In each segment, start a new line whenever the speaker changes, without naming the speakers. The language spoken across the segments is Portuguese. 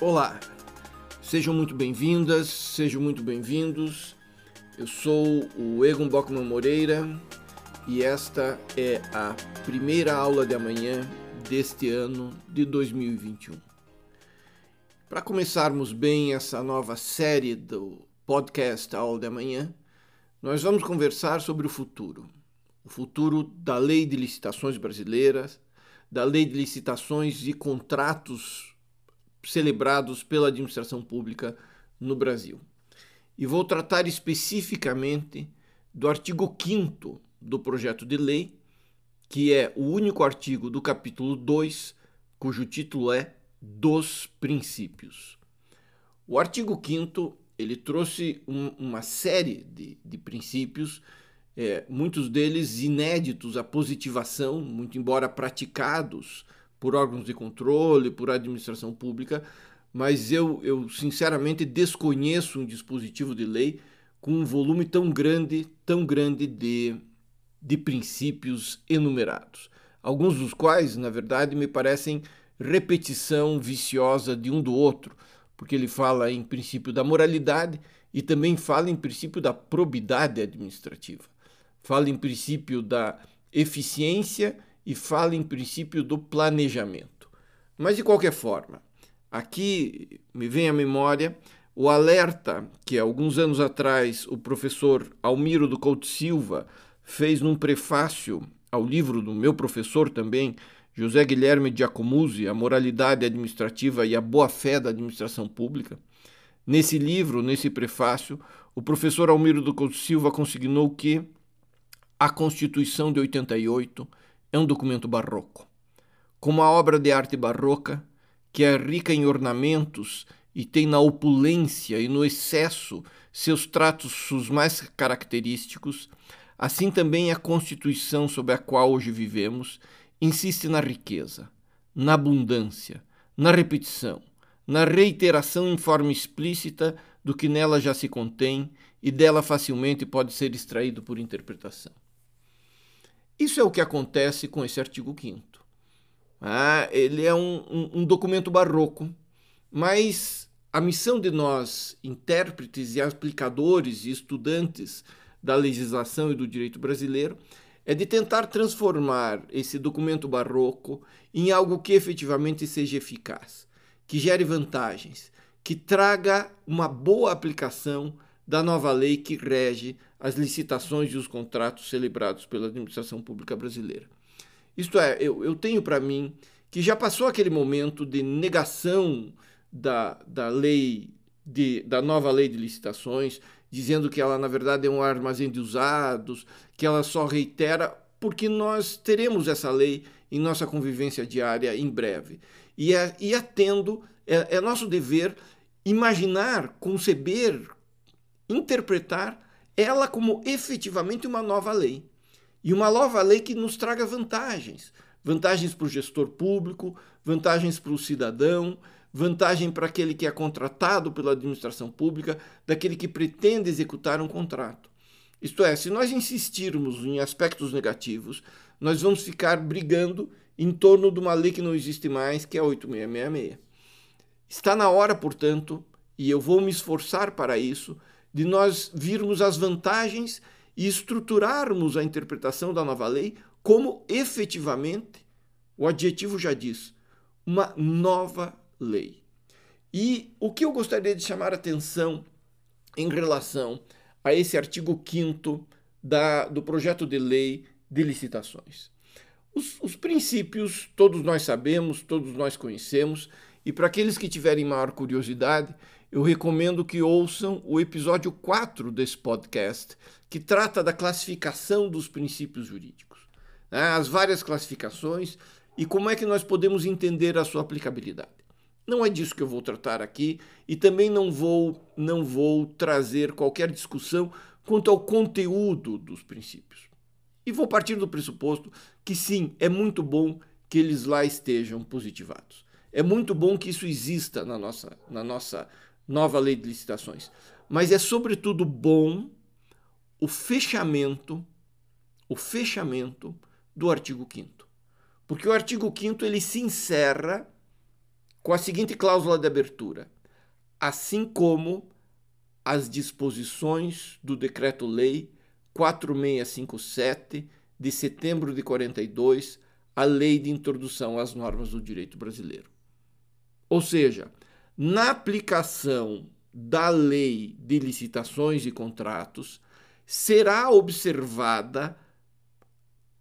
Olá, sejam muito bem-vindas, sejam muito bem-vindos. Eu sou o Egon Bockman Moreira e esta é a primeira aula de amanhã deste ano de 2021. Para começarmos bem essa nova série do podcast Aula de Amanhã, nós vamos conversar sobre o futuro. O futuro da Lei de Licitações Brasileiras, da Lei de Licitações e Contratos celebrados pela administração pública no Brasil. E vou tratar especificamente do artigo 5 do projeto de lei, que é o único artigo do capítulo 2, cujo título é Dos Princípios. O artigo 5 ele trouxe um, uma série de, de princípios, é, muitos deles inéditos à positivação, muito embora praticados por órgãos de controle, por administração pública, mas eu, eu sinceramente desconheço um dispositivo de lei com um volume tão grande, tão grande de, de princípios enumerados. Alguns dos quais, na verdade, me parecem repetição viciosa de um do outro, porque ele fala em princípio da moralidade e também fala em princípio da probidade administrativa. Fala em princípio da eficiência e fala em princípio do planejamento. Mas de qualquer forma, aqui me vem à memória o alerta que alguns anos atrás o professor Almiro do Couto Silva fez num prefácio ao livro do meu professor também, José Guilherme Giacomuzzi, A Moralidade Administrativa e a Boa-Fé da Administração Pública. Nesse livro, nesse prefácio, o professor Almiro do Couto Silva consignou que a Constituição de 88 é um documento barroco. Como a obra de arte barroca, que é rica em ornamentos e tem na opulência e no excesso seus tratos os mais característicos, assim também a Constituição sob a qual hoje vivemos insiste na riqueza, na abundância, na repetição, na reiteração em forma explícita do que nela já se contém e dela facilmente pode ser extraído por interpretação. Isso é o que acontece com esse artigo 5. Ah, ele é um, um, um documento barroco, mas a missão de nós, intérpretes e aplicadores e estudantes da legislação e do direito brasileiro, é de tentar transformar esse documento barroco em algo que efetivamente seja eficaz, que gere vantagens, que traga uma boa aplicação da nova lei que rege as licitações e os contratos celebrados pela administração pública brasileira. Isto é, eu, eu tenho para mim que já passou aquele momento de negação da, da lei, de, da nova lei de licitações, dizendo que ela, na verdade, é um armazém de usados, que ela só reitera, porque nós teremos essa lei em nossa convivência diária em breve. E, é, e atendo, é, é nosso dever imaginar, conceber, interpretar ela como efetivamente uma nova lei. E uma nova lei que nos traga vantagens. Vantagens para o gestor público, vantagens para o cidadão, vantagem para aquele que é contratado pela administração pública, daquele que pretende executar um contrato. Isto é, se nós insistirmos em aspectos negativos, nós vamos ficar brigando em torno de uma lei que não existe mais, que é a 8666. Está na hora, portanto, e eu vou me esforçar para isso, de nós virmos as vantagens e estruturarmos a interpretação da nova lei como efetivamente, o adjetivo já diz, uma nova lei. E o que eu gostaria de chamar atenção em relação a esse artigo 5 do projeto de lei de licitações. Os, os princípios todos nós sabemos, todos nós conhecemos, e para aqueles que tiverem maior curiosidade, eu recomendo que ouçam o episódio 4 desse podcast, que trata da classificação dos princípios jurídicos. Né? As várias classificações e como é que nós podemos entender a sua aplicabilidade. Não é disso que eu vou tratar aqui e também não vou, não vou trazer qualquer discussão quanto ao conteúdo dos princípios. E vou partir do pressuposto que sim, é muito bom que eles lá estejam positivados. É muito bom que isso exista na nossa, na nossa nova lei de licitações. Mas é sobretudo bom o fechamento, o fechamento do artigo 5 Porque o artigo 5 ele se encerra com a seguinte cláusula de abertura: assim como as disposições do Decreto-Lei 4657 de setembro de 42, a Lei de Introdução às Normas do Direito Brasileiro. Ou seja, na aplicação da Lei de Licitações e Contratos, será observada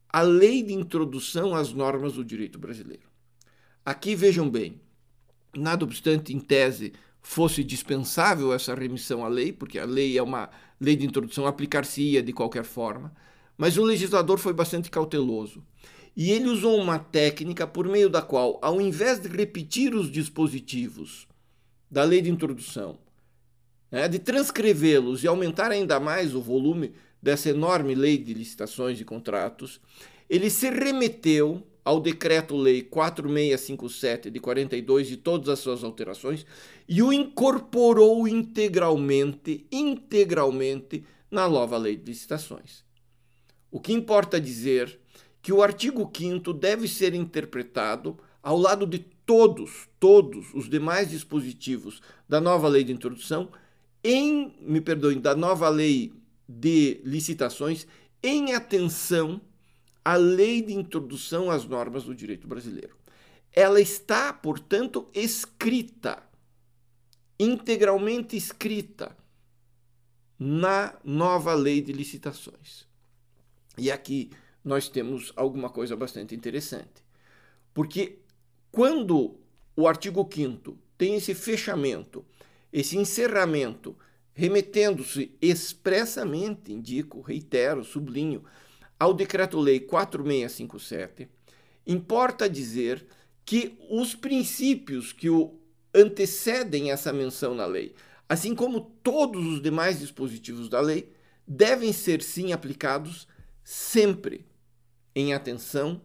a Lei de Introdução às Normas do Direito Brasileiro. Aqui vejam bem, nada obstante, em tese, fosse dispensável essa remissão à lei, porque a lei é uma lei de introdução, aplicar-se-ia de qualquer forma, mas o legislador foi bastante cauteloso. E ele usou uma técnica por meio da qual, ao invés de repetir os dispositivos da lei de introdução, né, de transcrevê-los e aumentar ainda mais o volume dessa enorme lei de licitações e contratos, ele se remeteu ao Decreto-Lei 4657 de 42 e todas as suas alterações e o incorporou integralmente, integralmente na nova Lei de Licitações. O que importa dizer que o artigo 5 deve ser interpretado ao lado de todos, todos os demais dispositivos da nova lei de introdução em, me perdoem, da nova lei de licitações em atenção à lei de introdução às normas do direito brasileiro. Ela está, portanto, escrita, integralmente escrita na nova lei de licitações. E aqui nós temos alguma coisa bastante interessante. Porque quando o artigo 5 tem esse fechamento, esse encerramento, remetendo-se expressamente, indico, reitero, sublinho, ao Decreto-Lei 4657, importa dizer que os princípios que o antecedem essa menção na lei, assim como todos os demais dispositivos da lei, devem ser sim aplicados sempre em atenção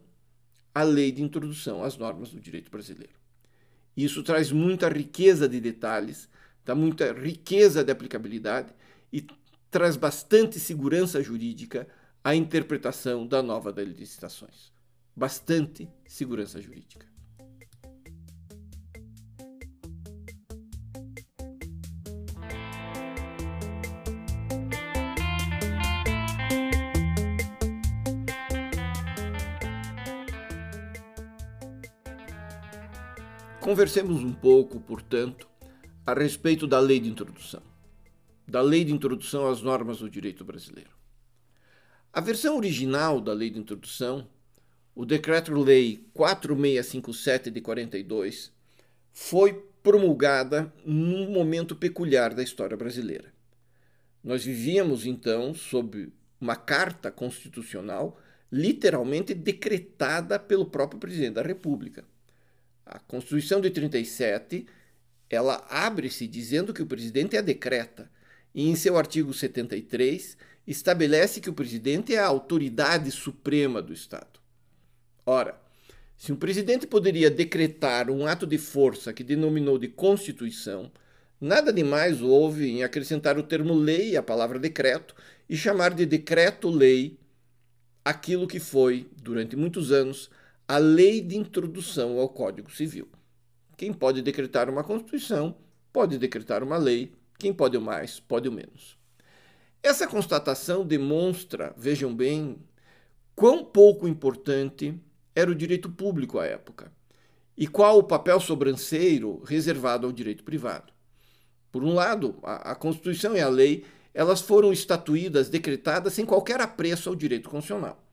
à lei de introdução às normas do direito brasileiro. Isso traz muita riqueza de detalhes, dá muita riqueza de aplicabilidade e traz bastante segurança jurídica à interpretação da nova de licitações. Bastante segurança jurídica. Conversemos um pouco, portanto, a respeito da lei de introdução, da lei de introdução às normas do direito brasileiro. A versão original da lei de introdução, o Decreto-Lei 4657 de 42, foi promulgada num momento peculiar da história brasileira. Nós vivíamos então sob uma carta constitucional literalmente decretada pelo próprio presidente da República. A Constituição de 37, ela abre-se dizendo que o presidente é a decreta, e em seu artigo 73 estabelece que o presidente é a autoridade suprema do Estado. Ora, se um presidente poderia decretar um ato de força que denominou de Constituição, nada demais houve em acrescentar o termo lei à palavra decreto e chamar de decreto-lei aquilo que foi, durante muitos anos, a lei de introdução ao Código Civil. Quem pode decretar uma Constituição pode decretar uma lei, quem pode o mais, pode o menos. Essa constatação demonstra, vejam bem, quão pouco importante era o direito público à época e qual o papel sobranceiro reservado ao direito privado. Por um lado, a, a Constituição e a lei elas foram estatuídas, decretadas sem qualquer apreço ao direito constitucional.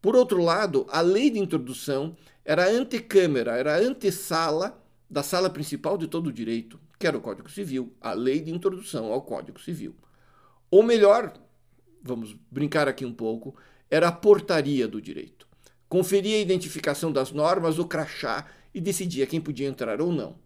Por outro lado, a lei de introdução era a antecâmara, era a antessala da sala principal de todo o direito, que era o Código Civil, a lei de introdução ao Código Civil. Ou melhor, vamos brincar aqui um pouco, era a portaria do direito. Conferia a identificação das normas, o crachá e decidia quem podia entrar ou não.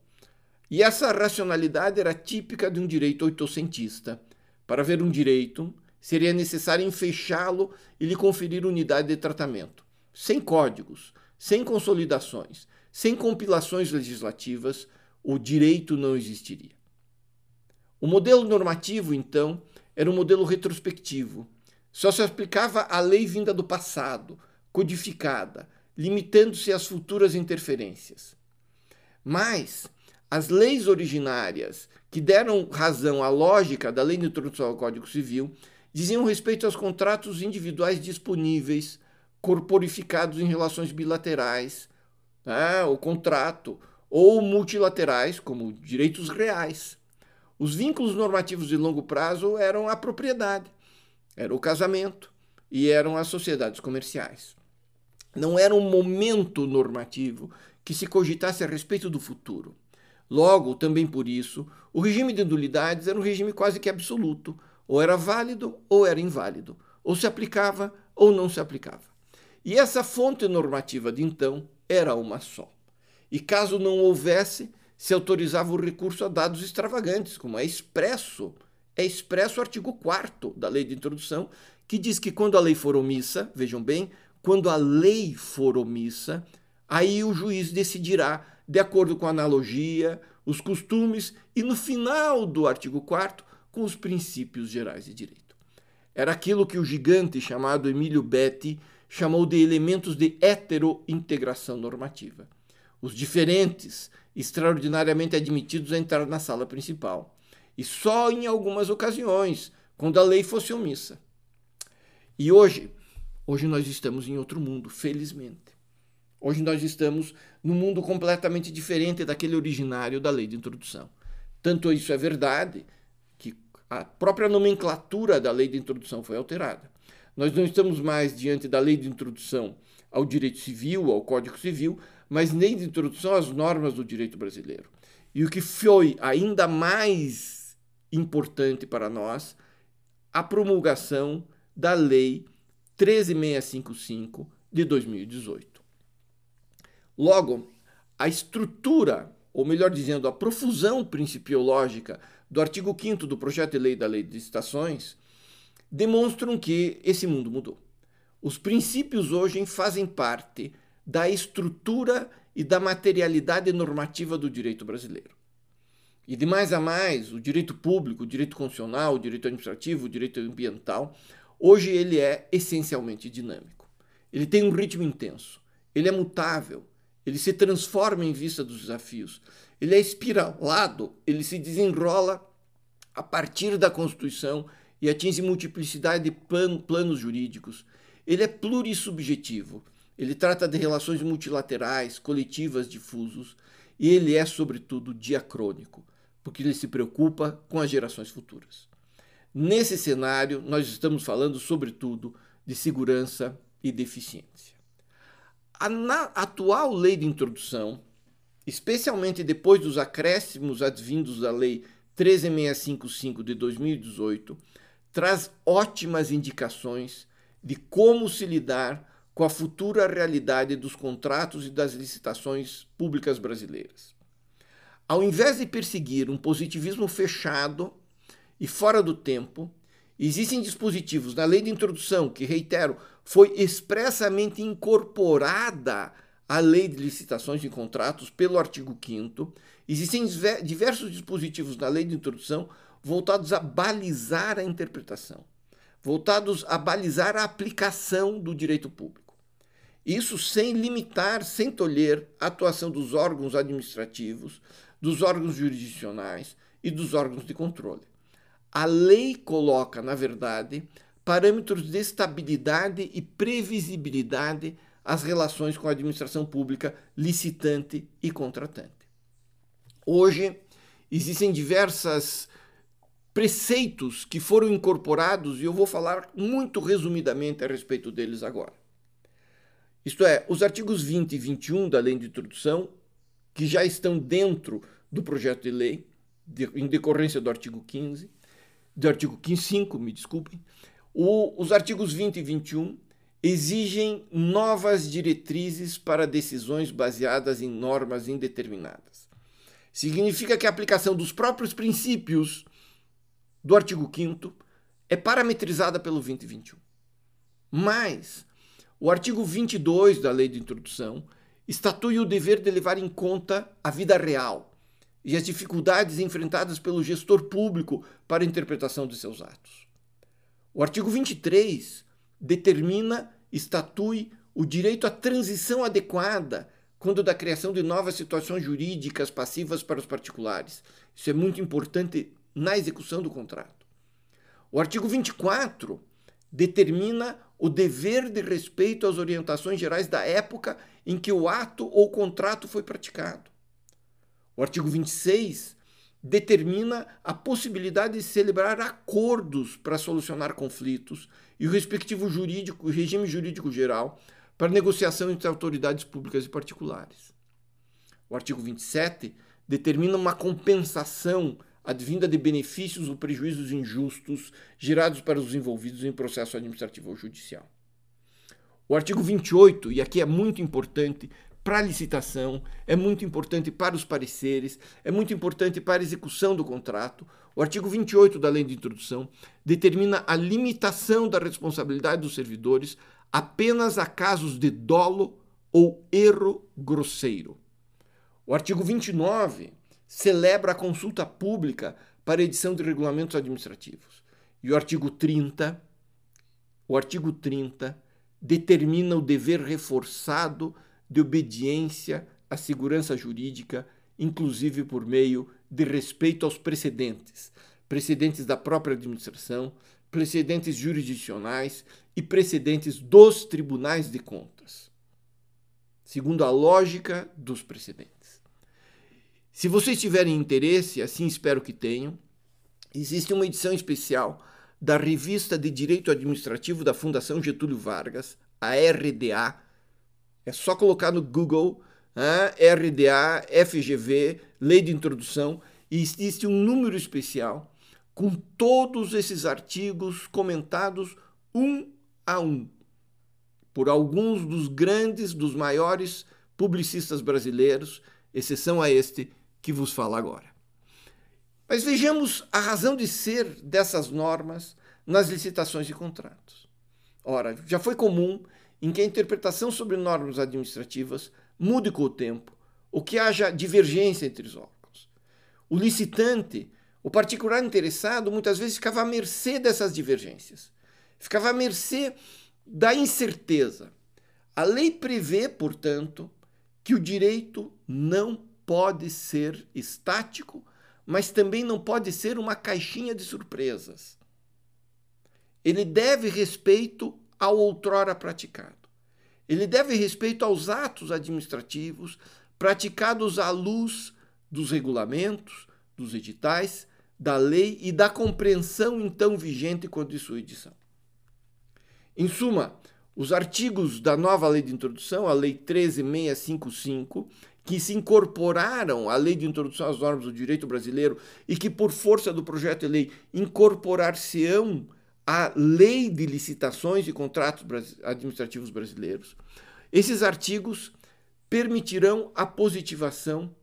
E essa racionalidade era típica de um direito oitocentista. Para ver um direito, seria necessário enfechá-lo e lhe conferir unidade de tratamento. Sem códigos, sem consolidações, sem compilações legislativas, o direito não existiria. O modelo normativo, então, era um modelo retrospectivo. Só se aplicava a lei vinda do passado, codificada, limitando-se às futuras interferências. Mas as leis originárias que deram razão à lógica da lei de introdução ao Código Civil diziam respeito aos contratos individuais disponíveis, corporificados em relações bilaterais, né, o contrato, ou multilaterais, como direitos reais. Os vínculos normativos de longo prazo eram a propriedade, era o casamento e eram as sociedades comerciais. Não era um momento normativo que se cogitasse a respeito do futuro. Logo, também por isso, o regime de nulidades era um regime quase que absoluto, ou era válido ou era inválido, ou se aplicava ou não se aplicava. E essa fonte normativa de então era uma só. E caso não houvesse, se autorizava o recurso a dados extravagantes, como é expresso, é expresso o artigo 4 da lei de introdução, que diz que quando a lei for omissa, vejam bem, quando a lei for omissa, aí o juiz decidirá de acordo com a analogia, os costumes e no final do artigo 4 com os princípios gerais de direito. Era aquilo que o gigante chamado Emílio Betti chamou de elementos de heterointegração normativa. Os diferentes, extraordinariamente admitidos a entrar na sala principal, e só em algumas ocasiões, quando a lei fosse omissa. E hoje, hoje nós estamos em outro mundo, felizmente. Hoje nós estamos num mundo completamente diferente daquele originário da lei de introdução. Tanto isso é verdade a própria nomenclatura da lei de introdução foi alterada. Nós não estamos mais diante da lei de introdução ao direito civil, ao Código Civil, mas nem de introdução às normas do direito brasileiro. E o que foi ainda mais importante para nós, a promulgação da Lei 13655 de 2018. Logo, a estrutura, ou melhor dizendo, a profusão principiológica do artigo 5 do projeto de lei da Lei de Licitações demonstram que esse mundo mudou. Os princípios hoje fazem parte da estrutura e da materialidade normativa do direito brasileiro. E de mais a mais, o direito público, o direito constitucional, o direito administrativo, o direito ambiental, hoje ele é essencialmente dinâmico. Ele tem um ritmo intenso, ele é mutável, ele se transforma em vista dos desafios, ele é espiralado, ele se desenrola a partir da Constituição e atinge multiplicidade de planos jurídicos. Ele é plurissubjetivo, ele trata de relações multilaterais, coletivas, difusos, e ele é, sobretudo, diacrônico, porque ele se preocupa com as gerações futuras. Nesse cenário, nós estamos falando, sobretudo, de segurança e de eficiência. A atual lei de introdução especialmente depois dos acréscimos advindos da Lei 13655 de 2018, traz ótimas indicações de como se lidar com a futura realidade dos contratos e das licitações públicas brasileiras. Ao invés de perseguir um positivismo fechado e fora do tempo, existem dispositivos na lei de introdução que, reitero, foi expressamente incorporada a lei de licitações e contratos pelo artigo 5 existem diversos dispositivos na lei de introdução voltados a balizar a interpretação, voltados a balizar a aplicação do direito público. Isso sem limitar, sem tolher a atuação dos órgãos administrativos, dos órgãos jurisdicionais e dos órgãos de controle. A lei coloca, na verdade, parâmetros de estabilidade e previsibilidade as relações com a administração pública licitante e contratante. Hoje, existem diversos preceitos que foram incorporados e eu vou falar muito resumidamente a respeito deles agora. Isto é, os artigos 20 e 21 da Lei de Introdução, que já estão dentro do projeto de lei, de, em decorrência do artigo 15, do artigo 5, me desculpem, o, os artigos 20 e 21 exigem novas diretrizes para decisões baseadas em normas indeterminadas. Significa que a aplicação dos próprios princípios do artigo 5 é parametrizada pelo 2021. Mas o artigo 22 da Lei de Introdução estatui o dever de levar em conta a vida real e as dificuldades enfrentadas pelo gestor público para a interpretação de seus atos. O artigo 23 determina, estatui o direito à transição adequada quando da criação de novas situações jurídicas passivas para os particulares. Isso é muito importante na execução do contrato. O artigo 24 determina o dever de respeito às orientações gerais da época em que o ato ou contrato foi praticado. O artigo 26 determina a possibilidade de celebrar acordos para solucionar conflitos e o respectivo jurídico, regime jurídico geral para negociação entre autoridades públicas e particulares. O artigo 27 determina uma compensação advinda de benefícios ou prejuízos injustos gerados para os envolvidos em processo administrativo ou judicial. O artigo 28, e aqui é muito importante para a licitação, é muito importante para os pareceres, é muito importante para a execução do contrato. O artigo 28 da Lei de Introdução determina a limitação da responsabilidade dos servidores apenas a casos de dolo ou erro grosseiro. O artigo 29 celebra a consulta pública para edição de regulamentos administrativos. E o artigo 30, o artigo 30 determina o dever reforçado de obediência à segurança jurídica, inclusive por meio de respeito aos precedentes, precedentes da própria administração, precedentes jurisdicionais e precedentes dos tribunais de contas, segundo a lógica dos precedentes. Se vocês tiverem interesse, assim espero que tenham, existe uma edição especial da Revista de Direito Administrativo da Fundação Getúlio Vargas, a RDA. É só colocar no Google né, RDA, FGV, Lei de Introdução, e existe um número especial com todos esses artigos comentados um a um por alguns dos grandes, dos maiores publicistas brasileiros, exceção a este que vos fala agora. Mas vejamos a razão de ser dessas normas nas licitações e contratos. Ora, já foi comum em que a interpretação sobre normas administrativas mude com o tempo, ou que haja divergência entre os órgãos. O licitante, o particular interessado, muitas vezes ficava à mercê dessas divergências, ficava à mercê da incerteza. A lei prevê, portanto, que o direito não pode ser estático, mas também não pode ser uma caixinha de surpresas. Ele deve respeito ao outrora praticado. Ele deve respeito aos atos administrativos praticados à luz dos regulamentos, dos editais, da lei e da compreensão então vigente quanto de sua edição. Em suma, os artigos da nova lei de introdução, a Lei 13655, que se incorporaram à Lei de Introdução às Normas do Direito Brasileiro e que, por força do projeto de lei, incorporar-se-ão à Lei de Licitações e Contratos Administrativos Brasileiros, esses artigos permitirão a positivação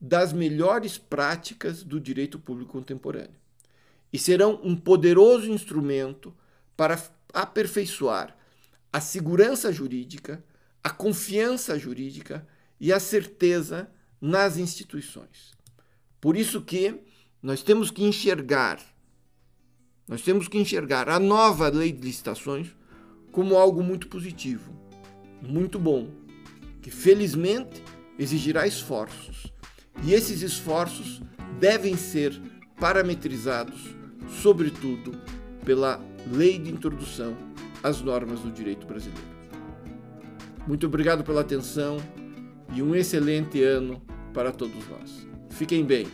das melhores práticas do direito público contemporâneo e serão um poderoso instrumento para aperfeiçoar a segurança jurídica, a confiança jurídica e a certeza nas instituições. Por isso que nós temos que enxergar, nós temos que enxergar a nova lei de licitações como algo muito positivo, muito bom, que felizmente exigirá esforços. E esses esforços devem ser parametrizados, sobretudo, pela lei de introdução às normas do direito brasileiro. Muito obrigado pela atenção e um excelente ano para todos nós. Fiquem bem.